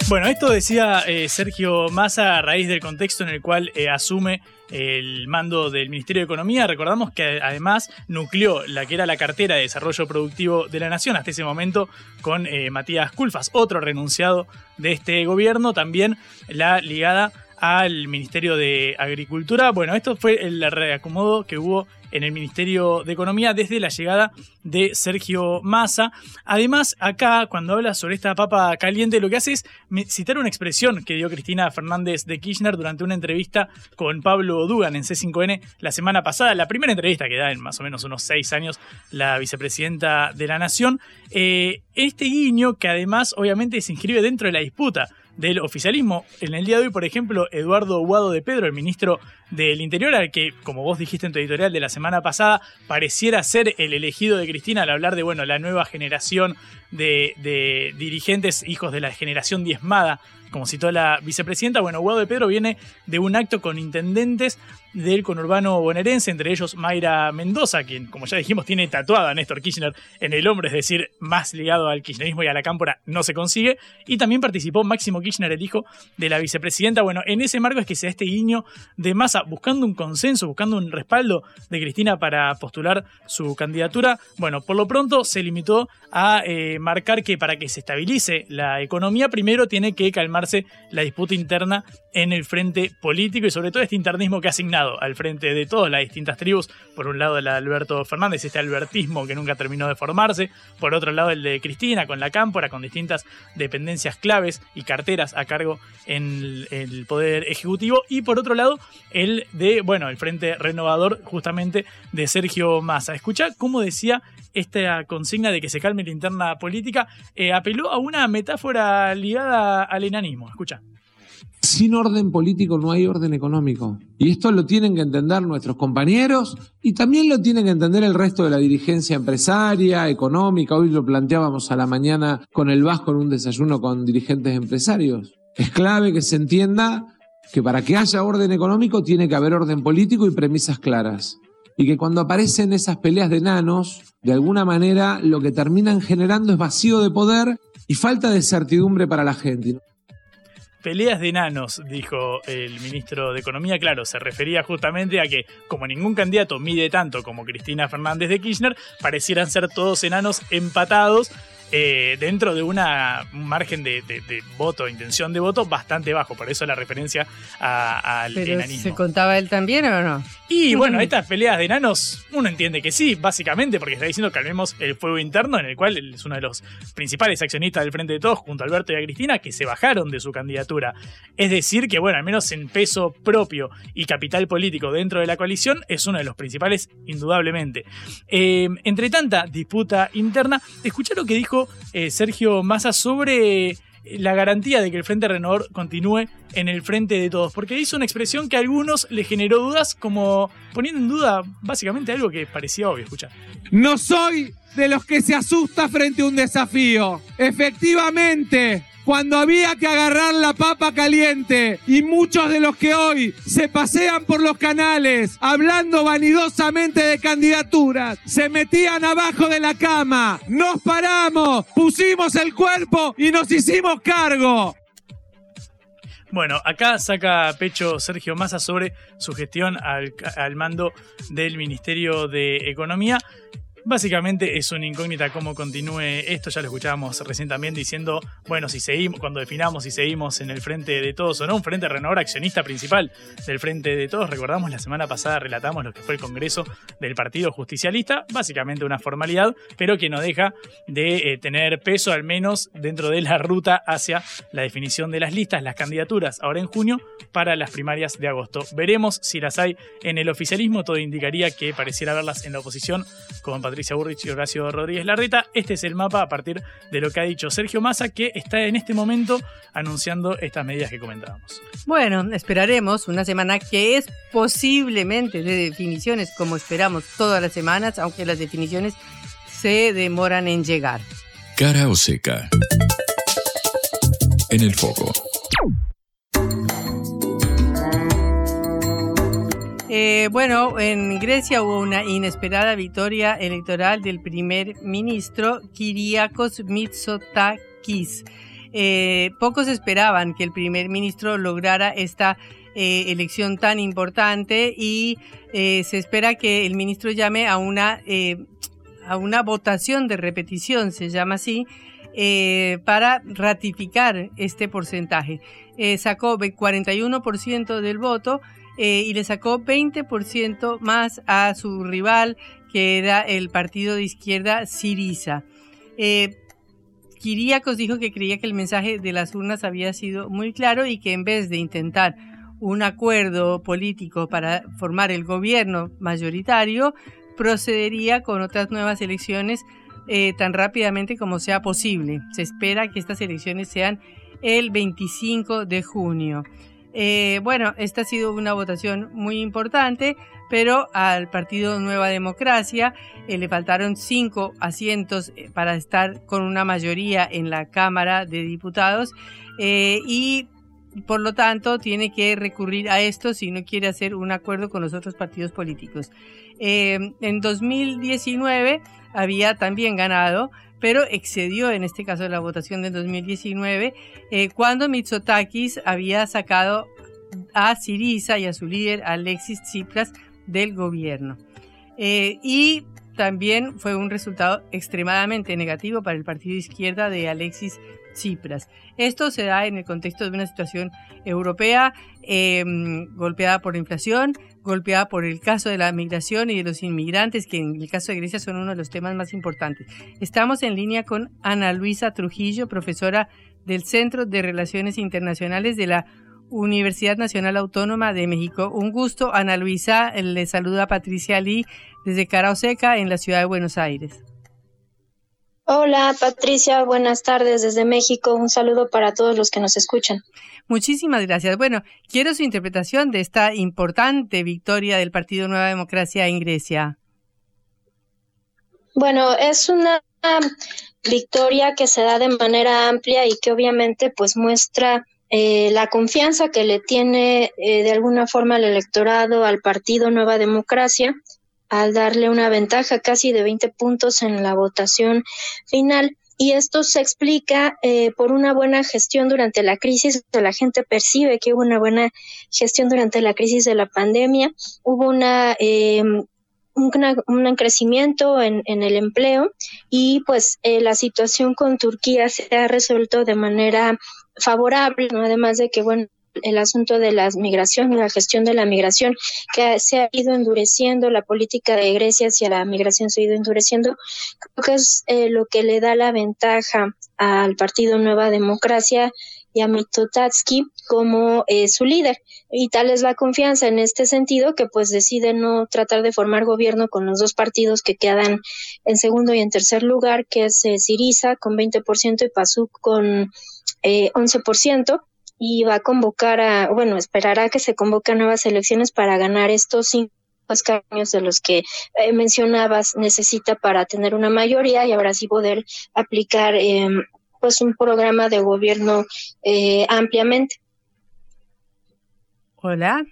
bueno, esto decía eh, Sergio Massa a raíz del contexto en el cual eh, asume el mando del Ministerio de Economía. Recordamos que además nucleó la que era la cartera de desarrollo productivo de la Nación hasta ese momento con eh, Matías Culfas, otro renunciado de este gobierno, también la ligada al Ministerio de Agricultura. Bueno, esto fue el reacomodo que hubo en el Ministerio de Economía desde la llegada de Sergio Massa. Además, acá, cuando habla sobre esta papa caliente, lo que hace es citar una expresión que dio Cristina Fernández de Kirchner durante una entrevista con Pablo Dugan en C5N la semana pasada, la primera entrevista que da en más o menos unos seis años la vicepresidenta de la Nación. Eh, este guiño que además obviamente se inscribe dentro de la disputa del oficialismo. En el día de hoy, por ejemplo, Eduardo Guado de Pedro, el ministro del Interior, al que, como vos dijiste en tu editorial de la semana pasada, pareciera ser el elegido de Cristina al hablar de, bueno, la nueva generación de, de dirigentes, hijos de la generación diezmada como citó la vicepresidenta, bueno, Guado de Pedro viene de un acto con intendentes del conurbano bonaerense, entre ellos Mayra Mendoza, quien, como ya dijimos, tiene tatuada a Néstor Kirchner en el hombro, es decir, más ligado al kirchnerismo y a la cámpora no se consigue. Y también participó Máximo Kirchner, el hijo de la vicepresidenta. Bueno, en ese marco es que se da este guiño de masa, buscando un consenso, buscando un respaldo de Cristina para postular su candidatura. Bueno, por lo pronto se limitó a eh, marcar que para que se estabilice la economía, primero tiene que calmar la disputa interna en el frente político y sobre todo este internismo que ha asignado al frente de todas las distintas tribus. Por un lado el Alberto Fernández, este albertismo que nunca terminó de formarse. Por otro lado el de Cristina con la cámpora, con distintas dependencias claves y carteras a cargo en el Poder Ejecutivo. Y por otro lado el de, bueno, el frente renovador justamente de Sergio Massa. Escucha cómo decía esta consigna de que se calme la interna política, eh, apeló a una metáfora ligada al enanismo. Escucha. Sin orden político no hay orden económico. Y esto lo tienen que entender nuestros compañeros y también lo tienen que entender el resto de la dirigencia empresaria, económica. Hoy lo planteábamos a la mañana con el Vasco en un desayuno con dirigentes empresarios. Es clave que se entienda que para que haya orden económico tiene que haber orden político y premisas claras. Y que cuando aparecen esas peleas de enanos, de alguna manera lo que terminan generando es vacío de poder y falta de certidumbre para la gente. Peleas de enanos, dijo el ministro de Economía. Claro, se refería justamente a que, como ningún candidato mide tanto como Cristina Fernández de Kirchner, parecieran ser todos enanos empatados eh, dentro de una, un margen de, voto, intención de voto bastante bajo. Por eso la referencia al enanismo. ¿Se contaba él también o no? Y bueno, estas peleas de enanos, uno entiende que sí, básicamente, porque está diciendo que calmemos el fuego interno, en el cual él es uno de los principales accionistas del Frente de Todos, junto a Alberto y a Cristina, que se bajaron de su candidatura. Es decir, que bueno, al menos en peso propio y capital político dentro de la coalición, es uno de los principales, indudablemente. Eh, entre tanta disputa interna, escucha lo que dijo eh, Sergio Massa sobre la garantía de que el Frente Renovador continúe en el frente de todos, porque hizo una expresión que a algunos le generó dudas, como poniendo en duda básicamente algo que parecía obvio. Escucha. No soy de los que se asusta frente a un desafío. Efectivamente, cuando había que agarrar la papa caliente y muchos de los que hoy se pasean por los canales hablando vanidosamente de candidaturas, se metían abajo de la cama, nos paramos, pusimos el cuerpo y nos hicimos cargo. Bueno, acá saca pecho Sergio Massa sobre su gestión al, al mando del Ministerio de Economía. Básicamente es una incógnita cómo continúe esto, ya lo escuchábamos recién también diciendo, bueno, si seguimos, cuando definamos si seguimos en el frente de todos o no, un frente renovador accionista principal del frente de todos, recordamos la semana pasada relatamos lo que fue el Congreso del Partido Justicialista, básicamente una formalidad, pero que no deja de eh, tener peso al menos dentro de la ruta hacia la definición de las listas, las candidaturas, ahora en junio, para las primarias de agosto. Veremos si las hay en el oficialismo, todo indicaría que pareciera verlas en la oposición con Patricia Burrich y Horacio Rodríguez Larreta. Este es el mapa a partir de lo que ha dicho Sergio Massa, que está en este momento anunciando estas medidas que comentábamos. Bueno, esperaremos una semana que es posiblemente de definiciones, como esperamos todas las semanas, aunque las definiciones se demoran en llegar. Cara o seca. En el foco. Eh, bueno, en Grecia hubo una inesperada victoria electoral del primer ministro Kyriakos Mitsotakis. Eh, pocos esperaban que el primer ministro lograra esta eh, elección tan importante y se espera que el ministro llame a una, a una votación de repetición, se llama así, para ratificar este porcentaje. sacó 41% del voto eh, y le sacó 20% más a su rival, que era el partido de izquierda Siriza. Eh, Kiriakos dijo que creía que el mensaje de las urnas había sido muy claro y que en vez de intentar un acuerdo político para formar el gobierno mayoritario, procedería con otras nuevas elecciones eh, tan rápidamente como sea posible. Se espera que estas elecciones sean el 25 de junio. Eh, bueno, esta ha sido una votación muy importante, pero al partido Nueva Democracia eh, le faltaron cinco asientos eh, para estar con una mayoría en la Cámara de Diputados y por lo tanto tiene que recurrir a esto si no quiere hacer un acuerdo con los otros partidos políticos. en 2019 había también ganado, pero excedió en este caso la votación del 2019 eh, cuando Mitsotakis había sacado a Siriza y a su líder Alexis Tsipras del gobierno. Eh, y también fue un resultado extremadamente negativo para el partido de izquierda de Alexis Tsipras. Esto se da en el contexto de una situación europea em, golpeada por la inflación, golpeada por el caso de la migración y de los inmigrantes, que en el caso de Grecia son uno de los temas más importantes. Estamos en línea con Ana Luisa Trujillo, profesora del Centro de Relaciones Internacionales de la Universidad Nacional Autónoma de México. Un gusto, Ana Luisa. Le saluda Patricia Lee desde Caraoseca, en la ciudad de Buenos Aires. Hola Patricia, buenas tardes desde México. Un saludo para todos los que nos escuchan. Muchísimas gracias. Bueno, quiero su interpretación de esta importante victoria del Partido Nueva Democracia en Grecia. Bueno, es una victoria que se da de manera amplia y que obviamente pues muestra eh, la confianza que le tiene eh, de alguna forma el electorado al Partido Nueva Democracia al darle una ventaja casi de 20 puntos en la votación final. Y esto se explica eh, por una buena gestión durante la crisis. La gente percibe que hubo una buena gestión durante la crisis de la pandemia. Hubo una eh, un, crecimiento en, en, el empleo y pues eh, la situación con Turquía se ha resuelto de manera favorable, ¿no? además de que bueno el asunto de la migración y la gestión de la migración, que se ha ido endureciendo, la política de Grecia hacia la migración se ha ido endureciendo, creo que es eh, lo que le da la ventaja al Partido Nueva Democracia y a Mitotatsky como eh, su líder. Y tal es la confianza en este sentido que pues decide no tratar de formar gobierno con los dos partidos que quedan en segundo y en tercer lugar, que es eh, Siriza con 20% y PASUK con eh, 11% y va a convocar a, bueno, esperará que se convoquen nuevas elecciones para ganar estos cinco escaños de los que eh, mencionabas necesita para tener una mayoría y ahora sí poder aplicar eh, pues un programa de gobierno eh, ampliamente. Hola.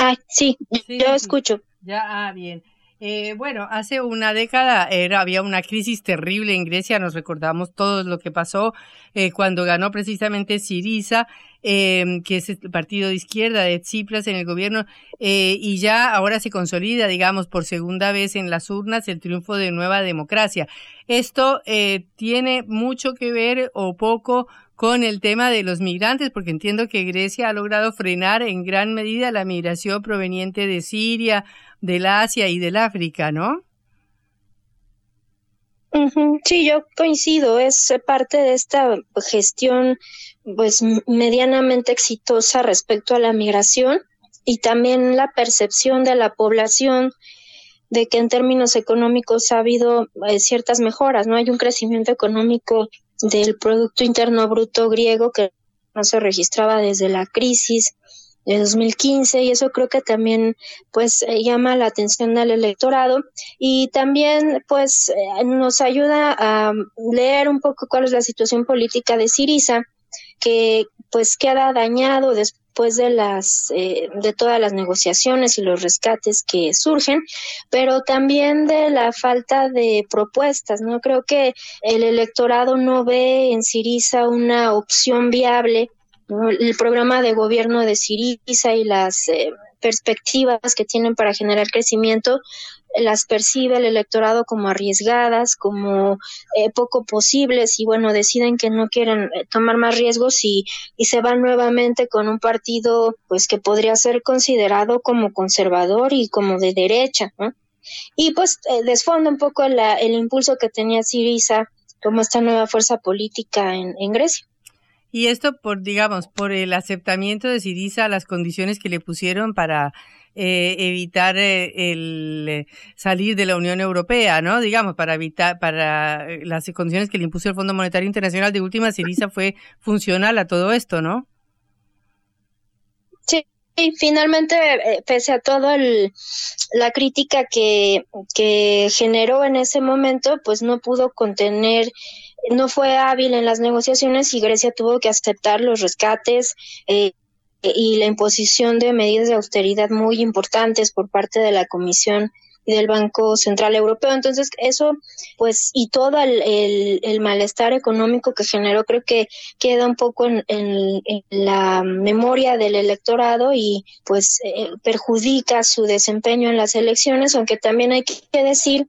Ah, sí, yo escucho. Ya, ah, bien. Eh, bueno, hace una década era, había una crisis terrible en Grecia, nos recordamos todos lo que pasó eh, cuando ganó precisamente Siriza, eh, que es el partido de izquierda de Tsipras en el gobierno, eh, y ya ahora se consolida, digamos, por segunda vez en las urnas el triunfo de Nueva Democracia. Esto eh, tiene mucho que ver o poco con el tema de los migrantes, porque entiendo que Grecia ha logrado frenar en gran medida la migración proveniente de Siria, del Asia y del África, ¿no? Sí, yo coincido, es parte de esta gestión pues medianamente exitosa respecto a la migración y también la percepción de la población de que en términos económicos ha habido eh, ciertas mejoras, ¿no? Hay un crecimiento económico del Producto Interno Bruto griego que no se registraba desde la crisis de 2015 y eso creo que también pues eh, llama la atención al electorado. Y también pues eh, nos ayuda a leer un poco cuál es la situación política de Siriza que pues queda dañado después de las eh, de todas las negociaciones y los rescates que surgen pero también de la falta de propuestas no creo que el electorado no ve en Siriza una opción viable el programa de gobierno de Siriza y las eh, perspectivas que tienen para generar crecimiento las percibe el electorado como arriesgadas, como eh, poco posibles y bueno, deciden que no quieren eh, tomar más riesgos y, y se van nuevamente con un partido pues que podría ser considerado como conservador y como de derecha, ¿no? Y pues desfonda un poco el impulso que tenía Siriza como esta nueva fuerza política en, en Grecia. Y esto por, digamos, por el aceptamiento de Siriza a las condiciones que le pusieron para eh, evitar eh, el eh, salir de la Unión Europea, ¿no? Digamos, para evitar, para las condiciones que le impuso el Fondo Monetario Internacional de última, Siriza fue funcional a todo esto, ¿no? finalmente, eh, pese a todo la crítica que, que generó en ese momento, pues no pudo contener no fue hábil en las negociaciones y Grecia tuvo que aceptar los rescates eh, y la imposición de medidas de austeridad muy importantes por parte de la Comisión y del Banco Central Europeo. Entonces, eso, pues, y todo el, el, malestar económico que generó, creo que queda un poco en, en, la memoria del electorado y, pues, eh, perjudica su desempeño en las elecciones, aunque también hay que decir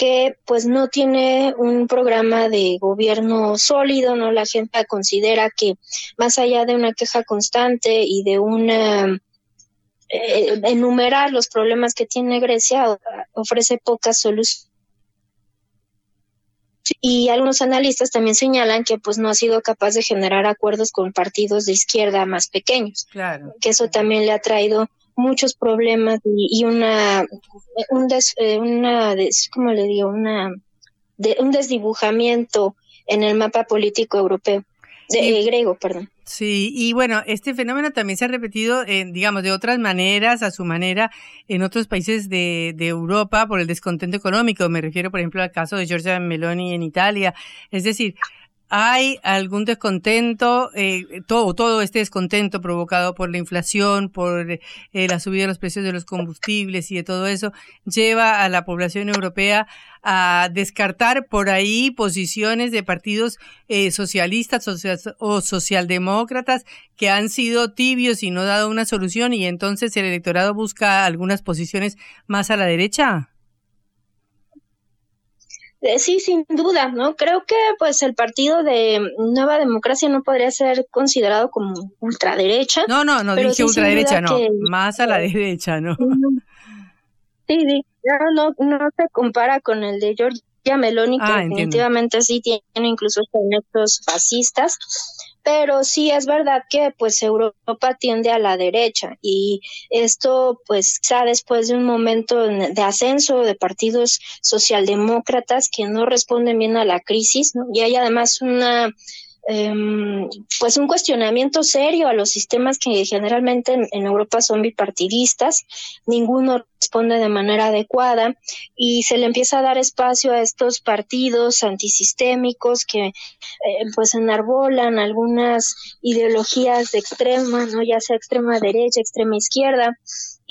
que pues no tiene un programa de gobierno sólido, ¿no? La gente considera que más allá de una queja constante y de una eh, enumerar los problemas que tiene Grecia ofrece pocas soluciones. Y algunos analistas también señalan que pues no ha sido capaz de generar acuerdos con partidos de izquierda más pequeños. Claro. Que eso también le ha traído muchos problemas y, una un des, eh, una ¿cómo le digo? una de, un desdibujamiento en el mapa político europeo de, griego, perdón. Sí, y bueno, este fenómeno también se ha repetido, en, digamos, de otras maneras, a su manera, en otros países de, de, Europa por el descontento económico. Me refiero, por ejemplo, al caso de Giorgia Meloni en Italia. Es decir, hay algún descontento, eh, todo, este descontento provocado por la inflación, por eh, la subida de los precios de los combustibles y de todo eso, lleva a la población europea a descartar por ahí posiciones de partidos eh, socialistas o socialdemócratas que han sido tibios y no dado una solución y entonces el electorado busca algunas posiciones más a la derecha. Eh, sí, sin duda, ¿no? Creo que pues el partido de Nueva Democracia no podría ser considerado como ultraderecha. No, no, no dije ultraderecha, no, más a la derecha, ¿no? Sí, sí, no, no, se compara con el de Giorgia Meloni, que ah, definitivamente sí tiene incluso conectos fascistas pero sí es verdad que pues Europa tiende a la derecha y esto pues está después de un momento de ascenso de partidos socialdemócratas que no responden bien a la crisis ¿no? y hay además una Em, pues un cuestionamiento serio a los sistemas que generalmente en, Europa son bipartidistas, ninguno responde de manera adecuada y se le empieza a dar espacio a estos partidos antisistémicos que eh, pues enarbolan algunas ideologías de extrema, no ya sea extrema derecha, extrema izquierda,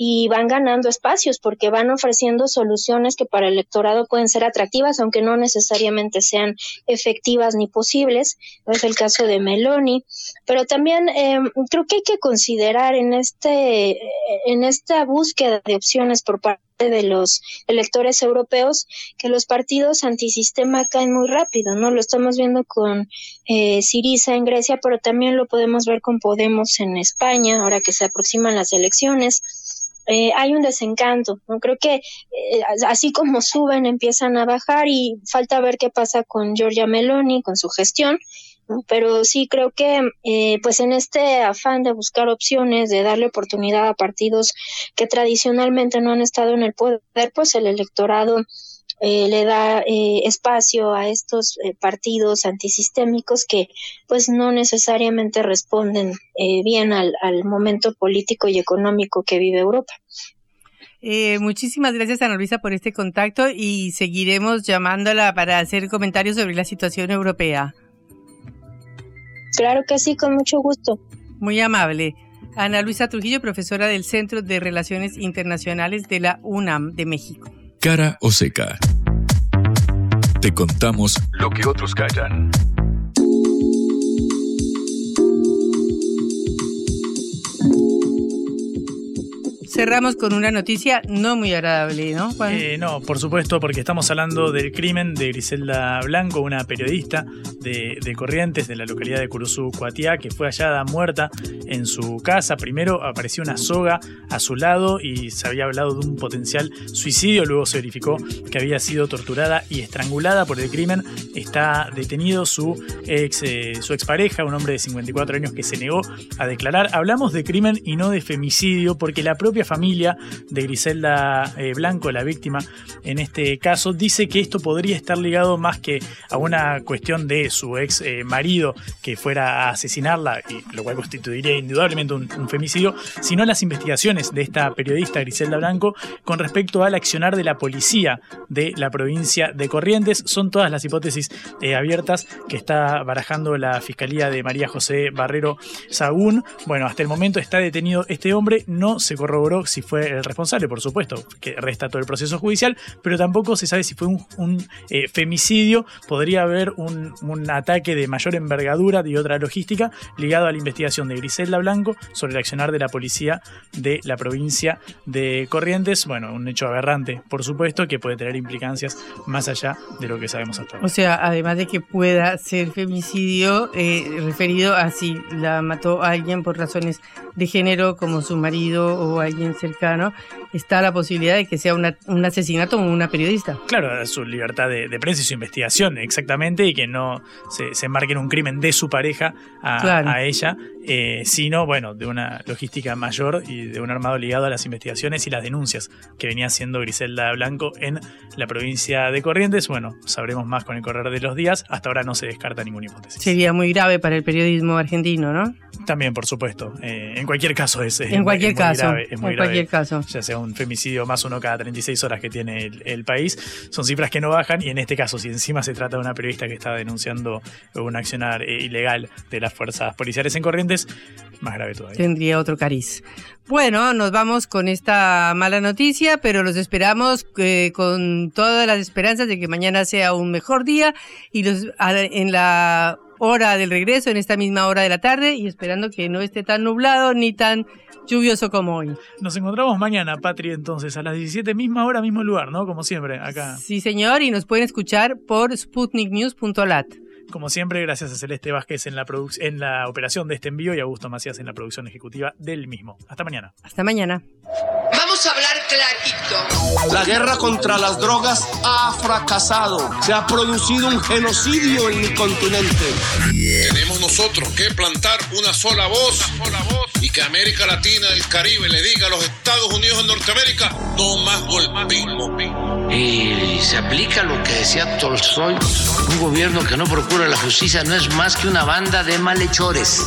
y van ganando espacios porque van ofreciendo soluciones que para el electorado pueden ser atractivas, aunque no necesariamente sean efectivas ni posibles. Es el caso de Meloni. Pero también eh, creo que hay que considerar en, este, en esta búsqueda de opciones por parte de los electores europeos que los partidos antisistema caen muy rápido, ¿no? Lo estamos viendo con eh, Siriza en Grecia, pero también lo podemos ver con Podemos en España, ahora que se aproximan las elecciones. Eh, hay un desencanto. ¿no? Creo que eh, así como suben, empiezan a bajar y falta ver qué pasa con Giorgia Meloni, con su gestión. Pero sí creo que eh, pues en este afán de buscar opciones, de darle oportunidad a partidos que tradicionalmente no han estado en el poder, pues el electorado eh, le da eh, espacio a estos eh, partidos antisistémicos que pues no necesariamente responden bien al, momento político y económico que vive Europa. muchísimas gracias Ana Luisa por este contacto y seguiremos llamándola para hacer comentarios sobre la situación europea. Claro que sí, con mucho gusto. Muy amable. Ana Luisa Trujillo, profesora del Centro de Relaciones Internacionales de la UNAM de México. Cara o seca. Te contamos lo que otros callan. Cerramos con una noticia no muy agradable, ¿no, eh, no, por supuesto, porque estamos hablando del crimen de Griselda Blanco, una periodista de, Corrientes, de la localidad de Curuzú, Cuatiá, que fue hallada muerta en su casa. Primero apareció una soga a su lado y se había hablado de un potencial suicidio. Luego se verificó que había sido torturada y estrangulada por el crimen. Está detenido su ex, eh, su expareja, un hombre de 54 años que se negó a declarar. Hablamos de crimen y no de femicidio, porque la propia familia de Griselda eh, Blanco, la víctima en este caso, dice que esto podría estar ligado más que a una cuestión de su ex eh, marido que fuera a asesinarla, y lo cual constituiría indudablemente un, femicidio, sino las investigaciones de esta periodista Griselda Blanco con respecto al accionar de la policía de la provincia de Corrientes. Son todas las hipótesis eh, abiertas que está barajando la Fiscalía de María José Barrero Sagún. Bueno, hasta el momento está detenido este hombre, no se corroboró si fue el responsable, por supuesto, que resta todo el proceso judicial, pero tampoco se sabe si fue un, eh, femicidio, podría haber un, un ataque de mayor envergadura y otra logística ligado a la investigación de Griselda Blanco sobre el accionar de la policía de la provincia de Corrientes. Bueno, un hecho aberrante, por supuesto, que puede tener implicancias más allá de lo que sabemos hasta ahora. O sea, además de que pueda ser femicidio, eh, referido a si la mató alguien por razones de género, como su marido o alguien cercano, está la posibilidad de que sea una, un asesinato o una periodista. Claro, su libertad de, de, prensa y su investigación, exactamente, y que no se, se marque en un crimen de su pareja a, claro. a ella, eh, sino, bueno, de una logística mayor y de un armado ligado a las investigaciones y las denuncias que venía haciendo Griselda Blanco en la provincia de Corrientes. Bueno, sabremos más con el correr de los días. Hasta ahora no se descarta ninguna hipótesis. Sería muy grave para el periodismo argentino, ¿no? También, por supuesto. Eh, en cualquier caso es, en cualquier es caso, grave, es muy en grave, cualquier caso. Ya sea un femicidio más uno cada 36 horas que tiene el, el, país. Son cifras que no bajan y en este caso, si encima se trata de una periodista que está denunciando un accionar eh, ilegal de las fuerzas policiales en Corrientes, más grave todavía. Tendría otro cariz. Bueno, nos vamos con esta mala noticia, pero los esperamos eh, con todas las esperanzas de que mañana sea un mejor día y los, en la hora del regreso, en esta misma hora de la tarde y esperando que no esté tan nublado ni tan lluvioso como hoy. Nos encontramos mañana, Patri, entonces, a las 17, misma hora, mismo lugar, ¿no? Como siempre, acá. Sí, señor, y nos pueden escuchar por sputniknews.lat. Como siempre, gracias a Celeste Vázquez en la, en la operación de este envío y a Augusto Macías en la producción ejecutiva del mismo. Hasta mañana. Hasta mañana. Vamos a hablar clarito. La guerra contra las drogas ha fracasado. Se ha producido un genocidio en mi continente. Nosotros que plantar una sola voz, una sola voz y que América Latina y el Caribe le diga a los Estados Unidos de Norteamérica no más golpismo. Y se aplica lo que decía Tolstoy, un gobierno que no procura la justicia no es más que una banda de malhechores.